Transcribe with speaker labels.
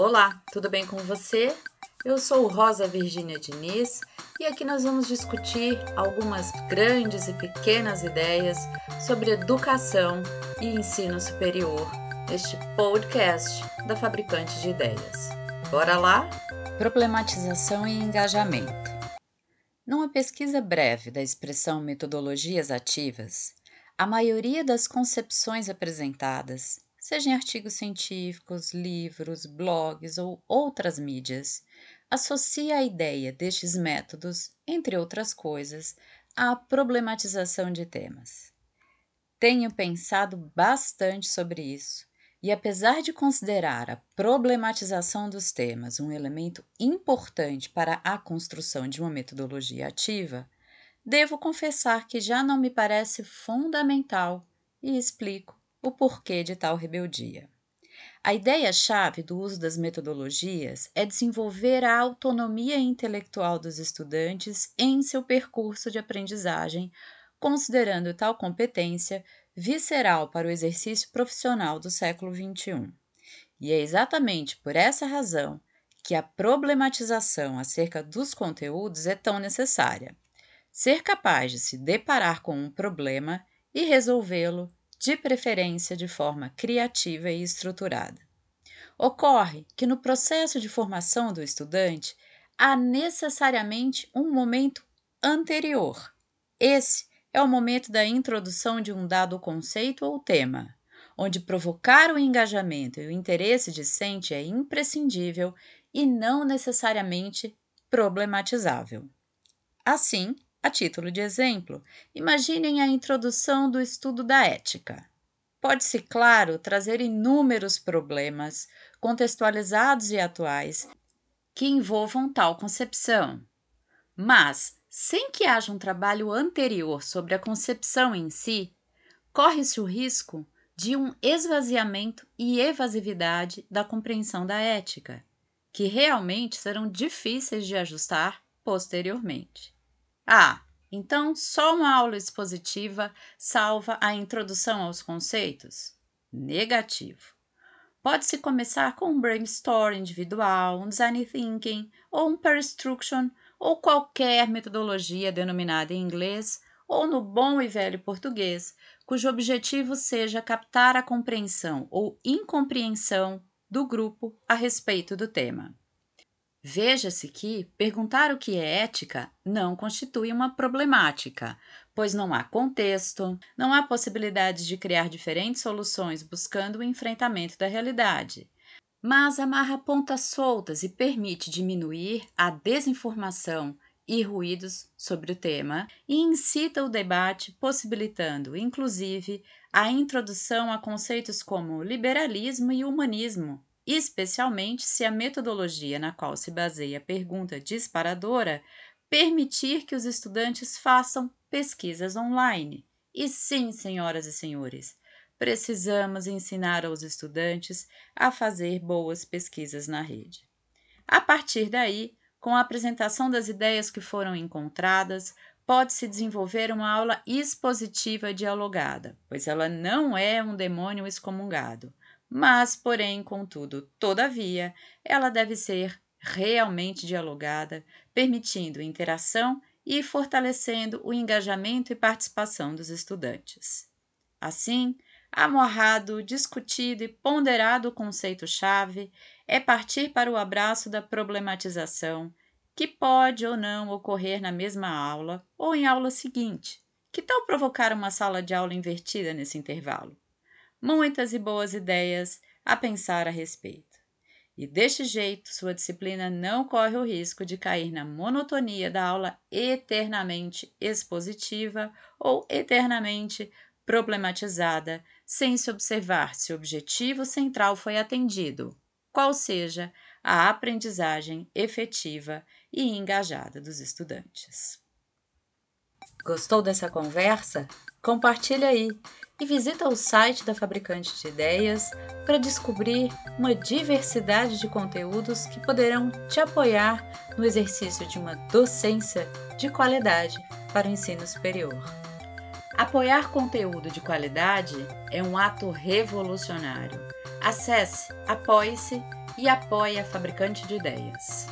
Speaker 1: Olá, tudo bem com você? Eu sou Rosa Virgínia Diniz e aqui nós vamos discutir algumas grandes e pequenas ideias sobre educação e ensino superior neste podcast da Fabricante de Ideias. Bora lá?
Speaker 2: Problematização e engajamento. Numa pesquisa breve da expressão metodologias ativas, a maioria das concepções apresentadas seja em artigos científicos, livros, blogs ou outras mídias, associa a ideia destes métodos, entre outras coisas, à problematização de temas. Tenho pensado bastante sobre isso e, apesar de considerar a problematização dos temas um elemento importante para a construção de uma metodologia ativa, devo confessar que já não me parece fundamental e explico o porquê de tal rebeldia. A ideia-chave do uso das metodologias é desenvolver a autonomia intelectual dos estudantes em seu percurso de aprendizagem, considerando tal competência visceral para o exercício profissional do século XXI. E é exatamente por essa razão que a problematização acerca dos conteúdos é tão necessária. Ser capaz de se deparar com um problema e resolvê-lo de preferência de forma criativa e estruturada. Ocorre que no processo de formação do estudante há necessariamente um momento anterior. Esse é o momento da introdução de um dado conceito ou tema, onde provocar o engajamento e o interesse discente é imprescindível e não necessariamente problematizável. Assim, a título de exemplo, imaginem a introdução do estudo da ética. Pode-se, claro, trazer inúmeros problemas, contextualizados e atuais, que envolvam tal concepção. Mas, sem que haja um trabalho anterior sobre a concepção em si, corre-se o risco de um esvaziamento e evasividade da compreensão da ética, que realmente serão difíceis de ajustar posteriormente. Ah, então só uma aula expositiva salva a introdução aos conceitos? Negativo. Pode-se começar com um brainstorm individual, um design thinking ou um peer instruction ou qualquer metodologia denominada em inglês ou no bom e velho português, cujo objetivo seja captar a compreensão ou incompreensão do grupo a respeito do tema. Veja-se que perguntar o que é ética não constitui uma problemática, pois não há contexto, não há possibilidade de criar diferentes soluções buscando o enfrentamento da realidade. Mas amarra pontas soltas e permite diminuir a desinformação e ruídos sobre o tema e incita o debate, possibilitando, inclusive, a introdução a conceitos como liberalismo e humanismo, especialmente se a metodologia na qual se baseia a pergunta disparadora permitir que os estudantes façam pesquisas online. E sim, senhoras e senhores, precisamos ensinar aos estudantes a fazer boas pesquisas na rede. A partir daí, com a apresentação das ideias que foram encontradas, pode-se desenvolver uma aula expositiva dialogada, pois ela não é um demônio excomungado mas, porém, contudo, todavia, ela deve ser realmente dialogada, permitindo interação e fortalecendo o engajamento e participação dos estudantes. Assim, amorrado, discutido e ponderado o conceito-chave é partir para o abraço da problematização, que pode ou não ocorrer na mesma aula ou em aula seguinte. Que tal provocar uma sala de aula invertida nesse intervalo? Muitas e boas ideias a pensar a respeito. E deste jeito, sua disciplina não corre o risco de cair na monotonia da aula eternamente expositiva ou eternamente problematizada, sem se observar se o objetivo central foi atendido, qual seja a aprendizagem efetiva e engajada dos estudantes. Gostou dessa conversa? Compartilhe aí e visita o site da Fabricante de Ideias para descobrir uma diversidade de conteúdos que poderão te apoiar no exercício de uma docência de qualidade para o ensino superior. Apoiar conteúdo de qualidade é um ato revolucionário. Acesse, apoie-se
Speaker 1: e apoie a Fabricante de Ideias.